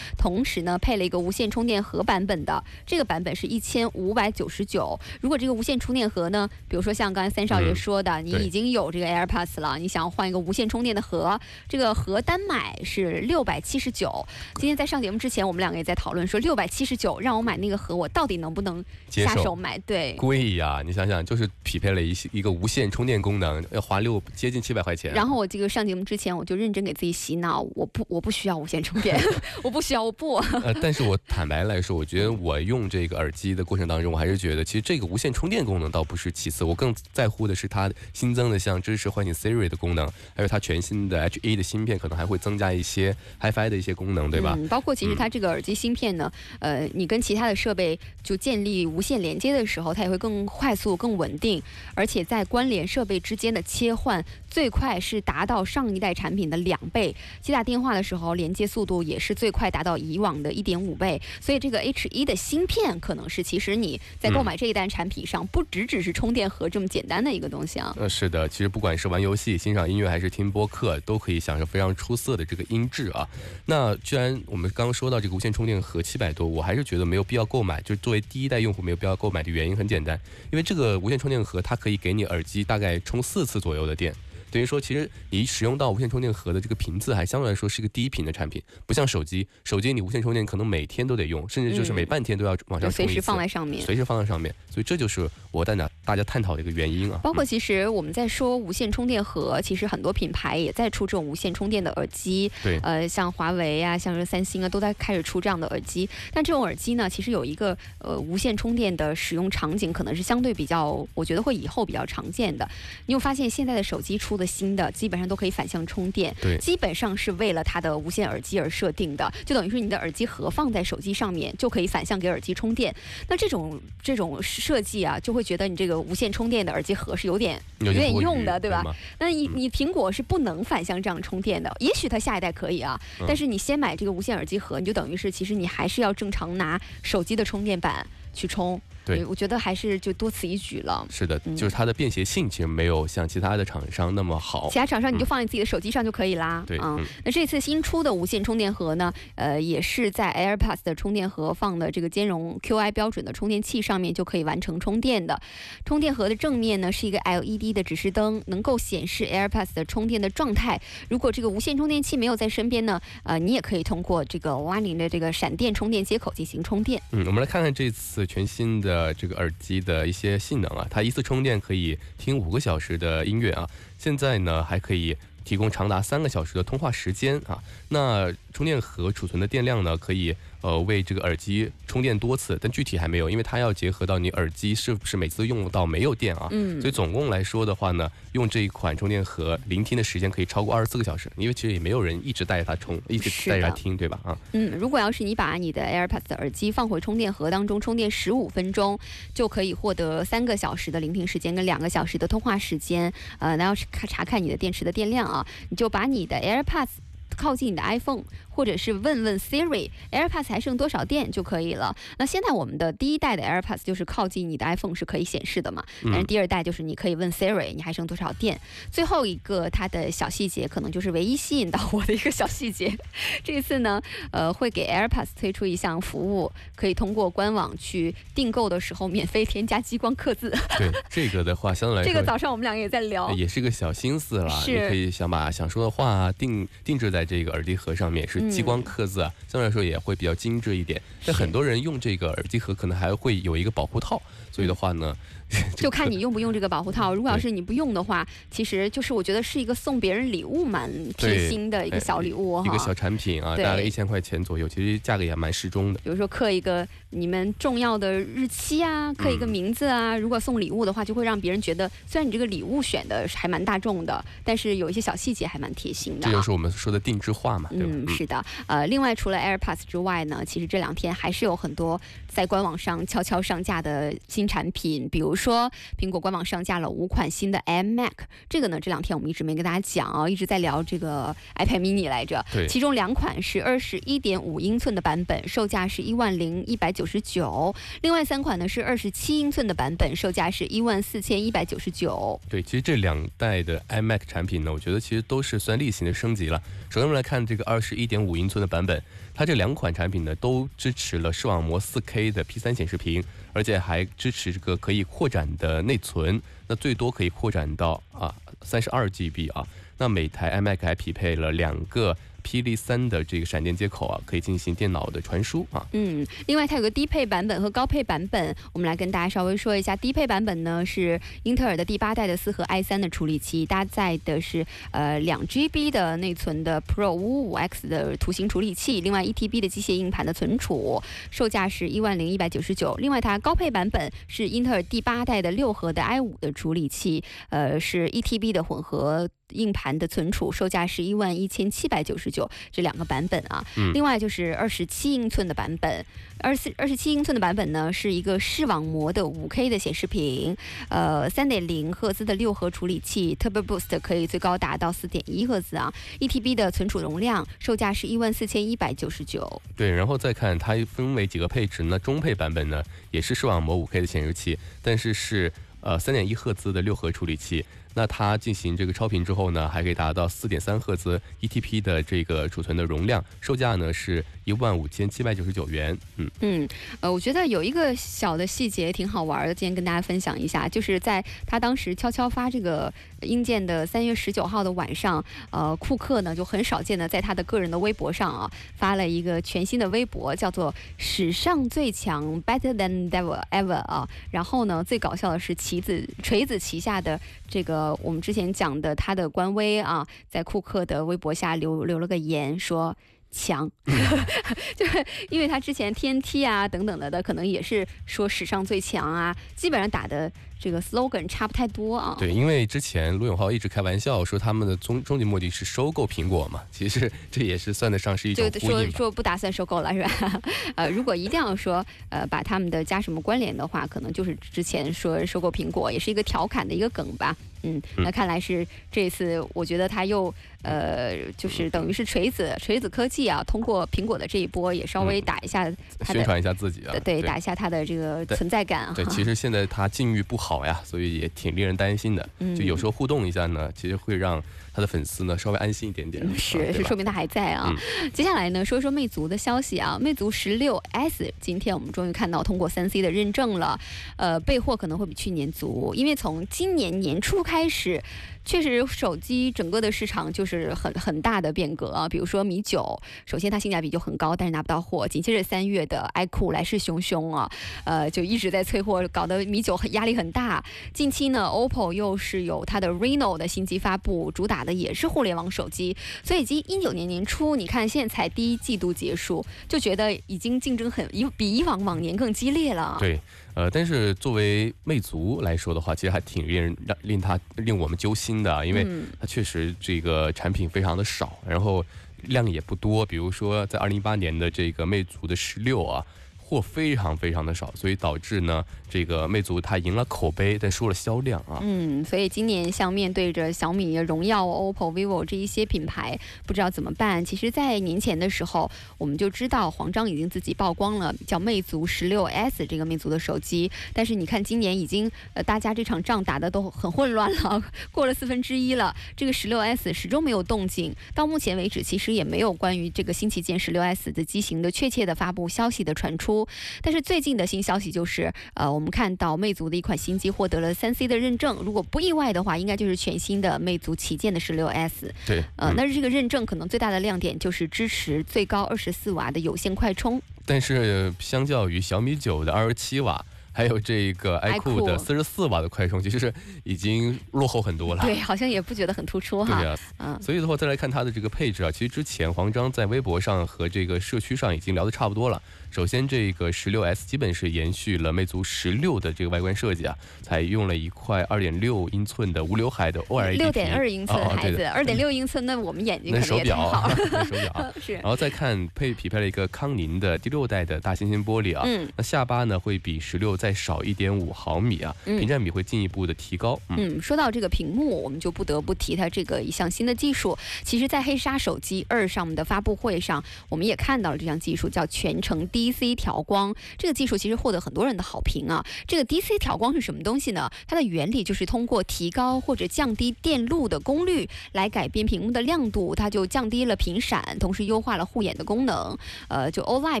同时呢，配了一个无线充电盒版本的，这个版本是一千五百九十九。如果这个无线充电盒呢，比如说像刚才三少爷嗯说的，你已经有这个 AirPods 了，你想要换一个无线充电的盒，这个盒单买是六百七十九。今天在上节目之前，我们两个也在讨论说，六百七十九让我买那个盒，我到底能不能下手买？对。贵呀！你想想，就是匹配了一些一个无线充电功能，要花六接近七百块钱。然后我这个上节目之前，我就认真给自己洗脑，我不我不需要无线充电，我不需要，我不。呃，但是我坦白来说，我觉得我用这个耳机的过程当中，我还是觉得其实这个无线充电功能倒不是其次，我更在乎的是它新增的像支持唤醒 Siri 的功能，还有它全新的 H1 的芯片可能还会增加一些 HiFi 的一些功能，对吧？嗯，包括其实它这个耳机芯片呢，呃，你跟其他的设备就建立无线连接的时候，它也会更快速、更稳定，而且在关联设备之间的切换最快是达到上一代产品的两倍。接打电话的时候，连接速度也是最快达到以往的一点五倍。所以这个 H1 的芯片可能是其实你在购买这一代产品上，不只只是充电盒这么简单的一个东西啊。呃，是的，其实不管是玩游戏、欣赏音乐，还是听播客，都可以享受非常出色的这个音质啊。那既然我们刚刚说到这个无线充电盒七百多，我还是觉得没有必要购买。就作为第一代用户没有必要购买的原因很简单，因为这个无线充电盒它可以给你耳机大概充四次左右的电。等于说，其实你使用到无线充电盒的这个频次还相对来说是一个低频的产品，不像手机，手机你无线充电可能每天都得用，甚至就是每半天都要往上随时放在上面。随时放在上面。所以这就是我带大大家探讨的一个原因啊。包括其实我们在说无线充电盒，其实很多品牌也在出这种无线充电的耳机。对呃，像华为啊，像是三星啊，都在开始出这样的耳机。但这种耳机呢，其实有一个呃无线充电的使用场景，可能是相对比较，我觉得会以后比较常见的。你有发现现在的手机出的新的，基本上都可以反向充电。对基本上是为了它的无线耳机而设定的，就等于是你的耳机盒放在手机上面，就可以反向给耳机充电。那这种这种设计啊，就会觉得你这个无线充电的耳机盒是有点有点用的，对吧？吗？那你你苹果是不能反向这样充电的，也许它下一代可以啊，嗯但是你先买这个无线耳机盒，你就等于是其实你还是要正常拿手机的充电板去充。对我觉得还是就多此一举了。是的，嗯就是它的便携性其实没有像其他的厂商那么好其。他厂商你就嗯放在自己的手机上就可以啦。对嗯嗯，那这次新出的无线充电盒呢，呃，也是在 AirPods 的充电盒放的这个兼容 QI 标准的充电器上面就可以完成充电的。充电盒的正面呢是一个 LED 的指示灯，能够显示 AirPods 的充电的状态。如果这个无线充电器没有在身边呢，呃，你也可以通过这个 Lightning 的这个闪电充电接口进行充电。嗯，我们来看看这次全新的呃这个耳机的一些性能啊，它一次充电可以听五个小时的音乐啊，现在呢还可以提供长达三个小时的通话时间啊。那充电盒储存的电量呢，可以呃为这个耳机充电多次，但具体还没有，因为它要结合到你耳机是不是每次都用到没有电啊。嗯所以总共来说的话呢，用这一款充电盒聆听的时间可以超过二十四个小时，因为其实也没有人一直带着它充，一直带着它听，对吧？啊，嗯，如果要是你把你的 AirPods 的耳机放回充电盒当中充电十五分钟，就可以获得三个小时的聆听时间跟两个小时的通话时间。呃，那要是看查看你的电池的电量啊，你就把你的 AirPods 靠近你的 iPhone，或者是问问 Siri，AirPods 还剩多少电就可以了。那现在我们的第一代的 AirPods 就是靠近你的 iPhone 是可以显示的嘛，但是嗯第二代就是你可以问 Siri 你还剩多少电。最后一个它的小细节，可能就是唯一吸引到我的一个小细节。这一次呢，呃，会给 AirPods 推出一项服务，可以通过官网去订购的时候免费添加激光刻字。对这个的话，相对来说这个早上我们两个也在聊。也是个小心思啦，是你可以想把想说的话定定制在这个耳机盒上面，是激光刻字啊，相对来说也会比较精致一点。但很多人用这个耳机盒可能还会有一个保护套，所以的话呢，就看你用不用这个保护套。如果要是你不用的话，其实就是我觉得是一个送别人礼物蛮贴心的一个哎小礼物哈。一个小产品啊，大概一千块钱左右，其实价格也蛮适中的。比如说刻一个你们重要的日期啊，刻一个名字啊。如果送礼物的话，就会让别人觉得，虽然你这个礼物选的还蛮大众的，但是有一些小细节还蛮贴心的、啊。这就是我们说的定制化嘛，对吧？嗯，是的，呃，另外除了 AirPods 之外呢，其实这两天还是有很多在官网上悄悄上架的新产品，比如说苹果官网上架了五款新的 iMac，这个呢这两天我们一直没跟大家讲啊，一直在聊这个 iPad mini 来着，对其中两款是二十一点五英寸的版本，售价是一万零一百九十九，另外三款呢是二十七英寸的版本，售价是一万四千一百九十九。对，其实这两代的 iMac 产品呢，我觉得其实都是算例行的升级了。首先我们来看这个二十一点五英寸的版本，它这两款产品呢都支持了视网膜 4K 的 P3 显示屏，而且还支持这个可以扩展的内存，那最多可以扩展到啊三十二 GB 啊。那每台 iMac 还匹配了两个霹雳三的这个闪电接口啊，可以进行电脑的传输啊。嗯，另外它有个低配版本和高配版本，我们来跟大家稍微说一下。低配版本呢是英特尔的第八代的四核 i 三的处理器，搭载的是呃两 GB 的内存的 Pro 五五 X 的图形处理器，另外一 TB 的机械硬盘的存储，售价是一万零一百九十九。另外它高配版本是英特尔第八代的六核的 i 五的处理器，呃是一 TB 的混合。硬盘的存储售价是一万一千七百九十九，这两个版本啊。嗯另外就是二十七英寸的版本，二四二十七英寸的版本呢是一个视网膜的五 K 的显示屏，呃，三点零赫兹的六核处理器，Turbo Boost 可以最高达到四点一赫兹啊，一 TB 的存储容量，售价是一万四千一百九十九。对，然后再看它分为几个配置呢？中配版本呢也是视网膜五 K 的显示器，但是是呃三点一赫兹的六核处理器。那它进行这个超频之后呢，还可以达到四点三赫兹 ETP 的这个储存的容量，售价呢是一万五千七百九十九元。嗯，嗯，呃，我觉得有一个小的细节挺好玩的，今天跟大家分享一下，就是在他当时悄悄发这个硬件的三月十九号的晚上，呃，库克呢就很少见的在他的个人的微博上啊发了一个全新的微博，叫做“史上最强 Better than ever ever” 啊。然后呢，最搞笑的是棋子锤子旗下的这个我们之前讲的他的官微啊，在库克的微博下留留了个言说。强，就是因为他之前 TNT 啊等等的的，可能也是说史上最强啊，基本上打的这个 slogan 差不太多啊。对，因为之前罗永浩一直开玩笑说他们的终终极目的是收购苹果嘛，其实 这也是算得上是一种就说。说不打算收购了是吧？呃，如果一定要说呃把他们的加什么关联的话，可能就是之前说收购苹果，也是一个调侃的一个梗吧。嗯，那看来是这次，我觉得他又呃，就是等于是锤子锤子科技啊，通过苹果的这一波，也稍微打一下宣传一下自己啊，对打一下他的这个存在感啊。对，其实现在他境遇不好呀，所以也挺令人担心的。嗯就有时候互动一下呢，其实会让他的粉丝呢稍微安心一点点。是是说明他还在啊。接下来呢，说一说魅族的消息啊，魅族十六 S 今天我们终于看到通过三 C 的认证了，呃，备货可能会比去年足，因为从今年年初开始。确实，手机整个的市场就是很很大的变革啊。比如说米九，首先它性价比就很高，但是拿不到货。紧接着三月的 iQOO 来势汹汹啊，呃，就一直在催货，搞得米九很压力很大。近期呢，OPPO 又是有它的 Reno 的新机发布，主打的也是互联网手机，所以已经一九年年初，你看现在才第一季度结束，就觉得已经竞争很以比以往往年更激烈了。对，呃，但是作为魅族来说的话，其实还挺令人让令他令我们揪心的啊，因为嗯它确实这个产品非常的少，然后量也不多。比如说在二零一八年的这个魅族的十六啊。货非常非常的少，所以导致呢，这个魅族它赢了口碑，但输了销量啊。嗯，所以今年像面对着小米、荣耀、OPPO、vivo 这一些品牌，不知道怎么办。其实，在年前的时候，我们就知道黄章已经自己曝光了叫魅族十六 S 这个魅族的手机，但是你看今年已经呃，大家这场仗打得都很混乱了，过了四分之一了，这个十六 S 始终没有动静。到目前为止，其实也没有关于这个新旗舰十六 S 的机型的确切的发布消息的传出。但是最近的新消息就是，呃，我们看到魅族的一款新机获得了三 C 的认证，如果不意外的话，应该就是全新的魅族旗舰的十六 S。对，呃，嗯那这个认证可能最大的亮点就是支持最高二十四瓦的有线快充。但是相较于小米九的二十七瓦，还有这个 iQOO 的四十四瓦的快充，其实是已经落后很多了。对，好像也不觉得很突出哈。对呀、嗯所以的话，再来看它的这个配置啊，其实之前黄章在微博上和这个社区上已经聊得差不多了。首先，这个十六 S 基本是延续了魅族十六的这个外观设计啊，采用了一块二点六英寸的无刘海的 OLED 六点二英寸孩子，二点六英寸，那我们眼睛那可能手表手表啊。是然，后再看配匹配了一个康宁的第六代的大猩猩玻璃啊，嗯那下巴呢会比十六再少一点五毫米啊，嗯屏占比会进一步的提高。嗯，嗯，说到这个屏幕，我们就不得不提它这个一项新的技术。其实，在黑鲨手机二上面的发布会上，我们也看到了这项技术，叫全程 DC 调光。这个技术其实获得很多人的好评啊。这个 DC 调光是什么东西呢？它的原理就是通过提高或者降低电路的功率来改变屏幕的亮度，它就降低了频闪，同时优化了护眼的功能。呃，就 OLED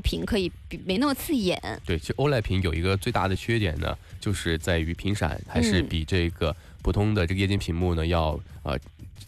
屏可以比没那么刺眼。对，其实 OLED 屏有一个最大的缺点呢，就是在于频闪还是嗯比这个普通的这个液晶屏幕呢要呃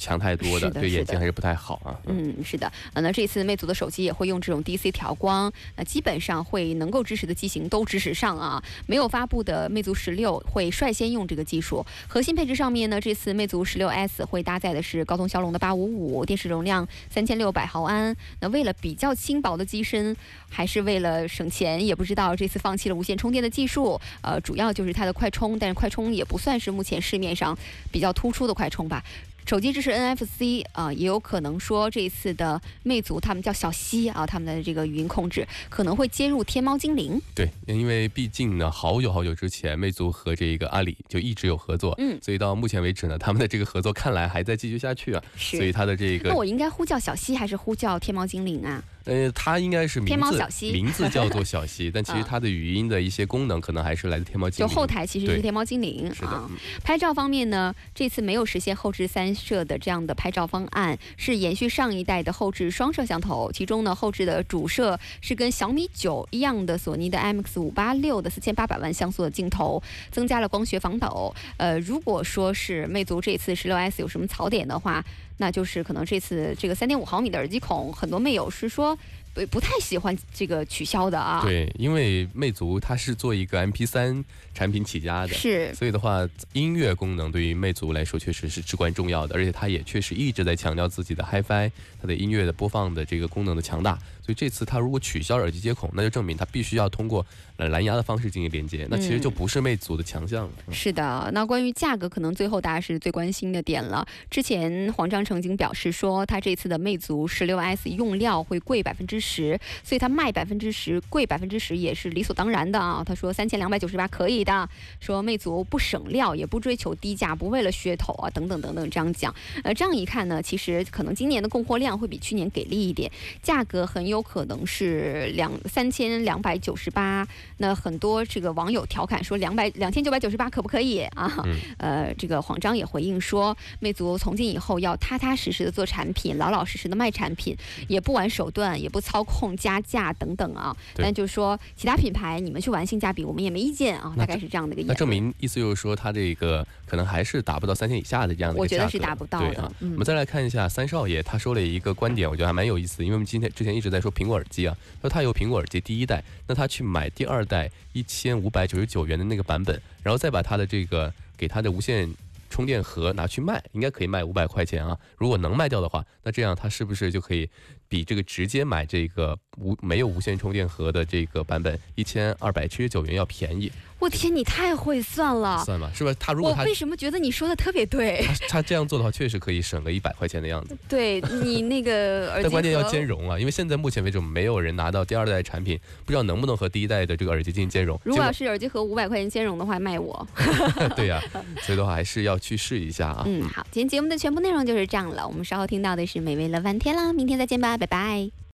强太多的，对眼睛还是不太好啊。嗯，是的，呃，那这次魅族的手机也会用这种 DC 调光，那基本上会能够支持的机型都支持上啊。没有发布的魅族十六会率先用这个技术。核心配置上面呢，这次魅族十六 S 会搭载的是高通骁龙的八五五，电池容量三千六百毫安。那为了比较轻薄的机身，还是为了省钱，也不知道这次放弃了无线充电的技术。呃，主要就是它的快充，但是快充也不算是目前市面上比较突出的快充吧。手机支持 NFC 啊、也有可能说这一次的魅族他们叫小西啊，他们的这个语音控制可能会接入天猫精灵。对，因为毕竟呢，好久好久之前，魅族和这个阿里就一直有合作，嗯所以到目前为止呢，他们的这个合作看来还在继续下去啊。是所以它的这个那我应该呼叫小西还是呼叫天猫精灵啊？呃，它应该是名天猫字小西名字叫做小西，但其实啊它的语音的一些功能可能还是来自天猫精灵。就后台其实是天猫精灵是的啊。嗯拍照方面呢，这次没有实现后置三摄的这样的拍照方案，是延续上一代的后置双摄像头。其中呢，后置的主摄是跟小米九一样的索尼的 IMX 五八六的四千八百万像素的镜头，增加了光学防抖。呃，如果说是魅族这次十六 S 有什么槽点的话，那就是可能这次这个三点五毫米的耳机孔，很多魅友是说不不太喜欢这个取消的啊。，对，因为魅族它是做一个 MP 三产品起家的，是所以的话，音乐功能对于魅族来说确实是至关重要的，而且它也确实一直在强调自己的 HiFi，它的音乐的播放的这个功能的强大，所所以这次它如果取消耳机接口，那就证明它必须要通过呃蓝牙的方式进行连接，那其实就不是魅族的强项了。嗯是的，那关于价格，可能最后大家是最关心的点了。之前黄章曾经表示说，他这次的魅族十六 S 用料会贵百分之十，所以他卖百分之十，贵百分之十也是理所当然的啊。他说三千两百九十八可以的，说魅族不省料，也不追求低价，不为了噱头啊，等等等等这样讲。呃，这样一看呢，其实可能今年的供货量会比去年给力一点，价格很有可能是两三千两百九十八。那很多这个网友调侃说两百两千九百九十八可不可以啊？嗯呃，这个黄章也回应说，魅族从今以后要踏踏实实的做产品，老老实实的卖产品，也不玩手段，也不操控加价等等啊。但就是说，其他品牌你们去玩性价比，我们也没意见啊，大概是这样的一个意思。那。证明意思就是说，它这个可能还是达不到三千以下的这样的一个。我觉得是达不到的对啊。嗯我们再来看一下三少爷，他说了一个观点，我觉得还蛮有意思的，因为我们今天之前一直在说苹果耳机啊，说他有苹果耳机第一代，那他去买第二代一千五百九十九元的那个版本，然后再把他的这个给他的无线。充电盒拿去卖，应该可以卖五百块钱啊！如果能卖掉的话，那这样他是不是就可以比这个直接买这个无没有无线充电盒的这个版本一千二百七十九元要便宜？我天，你太会算了！算吧，是不是？他如果他我为什么觉得你说的特别对？他他这样做的话，确实可以省个一百块钱的样子。对你那个 耳机但关键要兼容啊，因为现在目前为止没有人拿到第二代产品，不知道能不能和第一代的这个耳机进行兼容。如果要是耳机盒五百块钱兼容的话，卖我。对呀、所以的话还是要去试一下啊。嗯，好，今天节目的全部内容就是这样了。我们稍后听到的是美味乐翻天啦，明天再见吧，拜拜。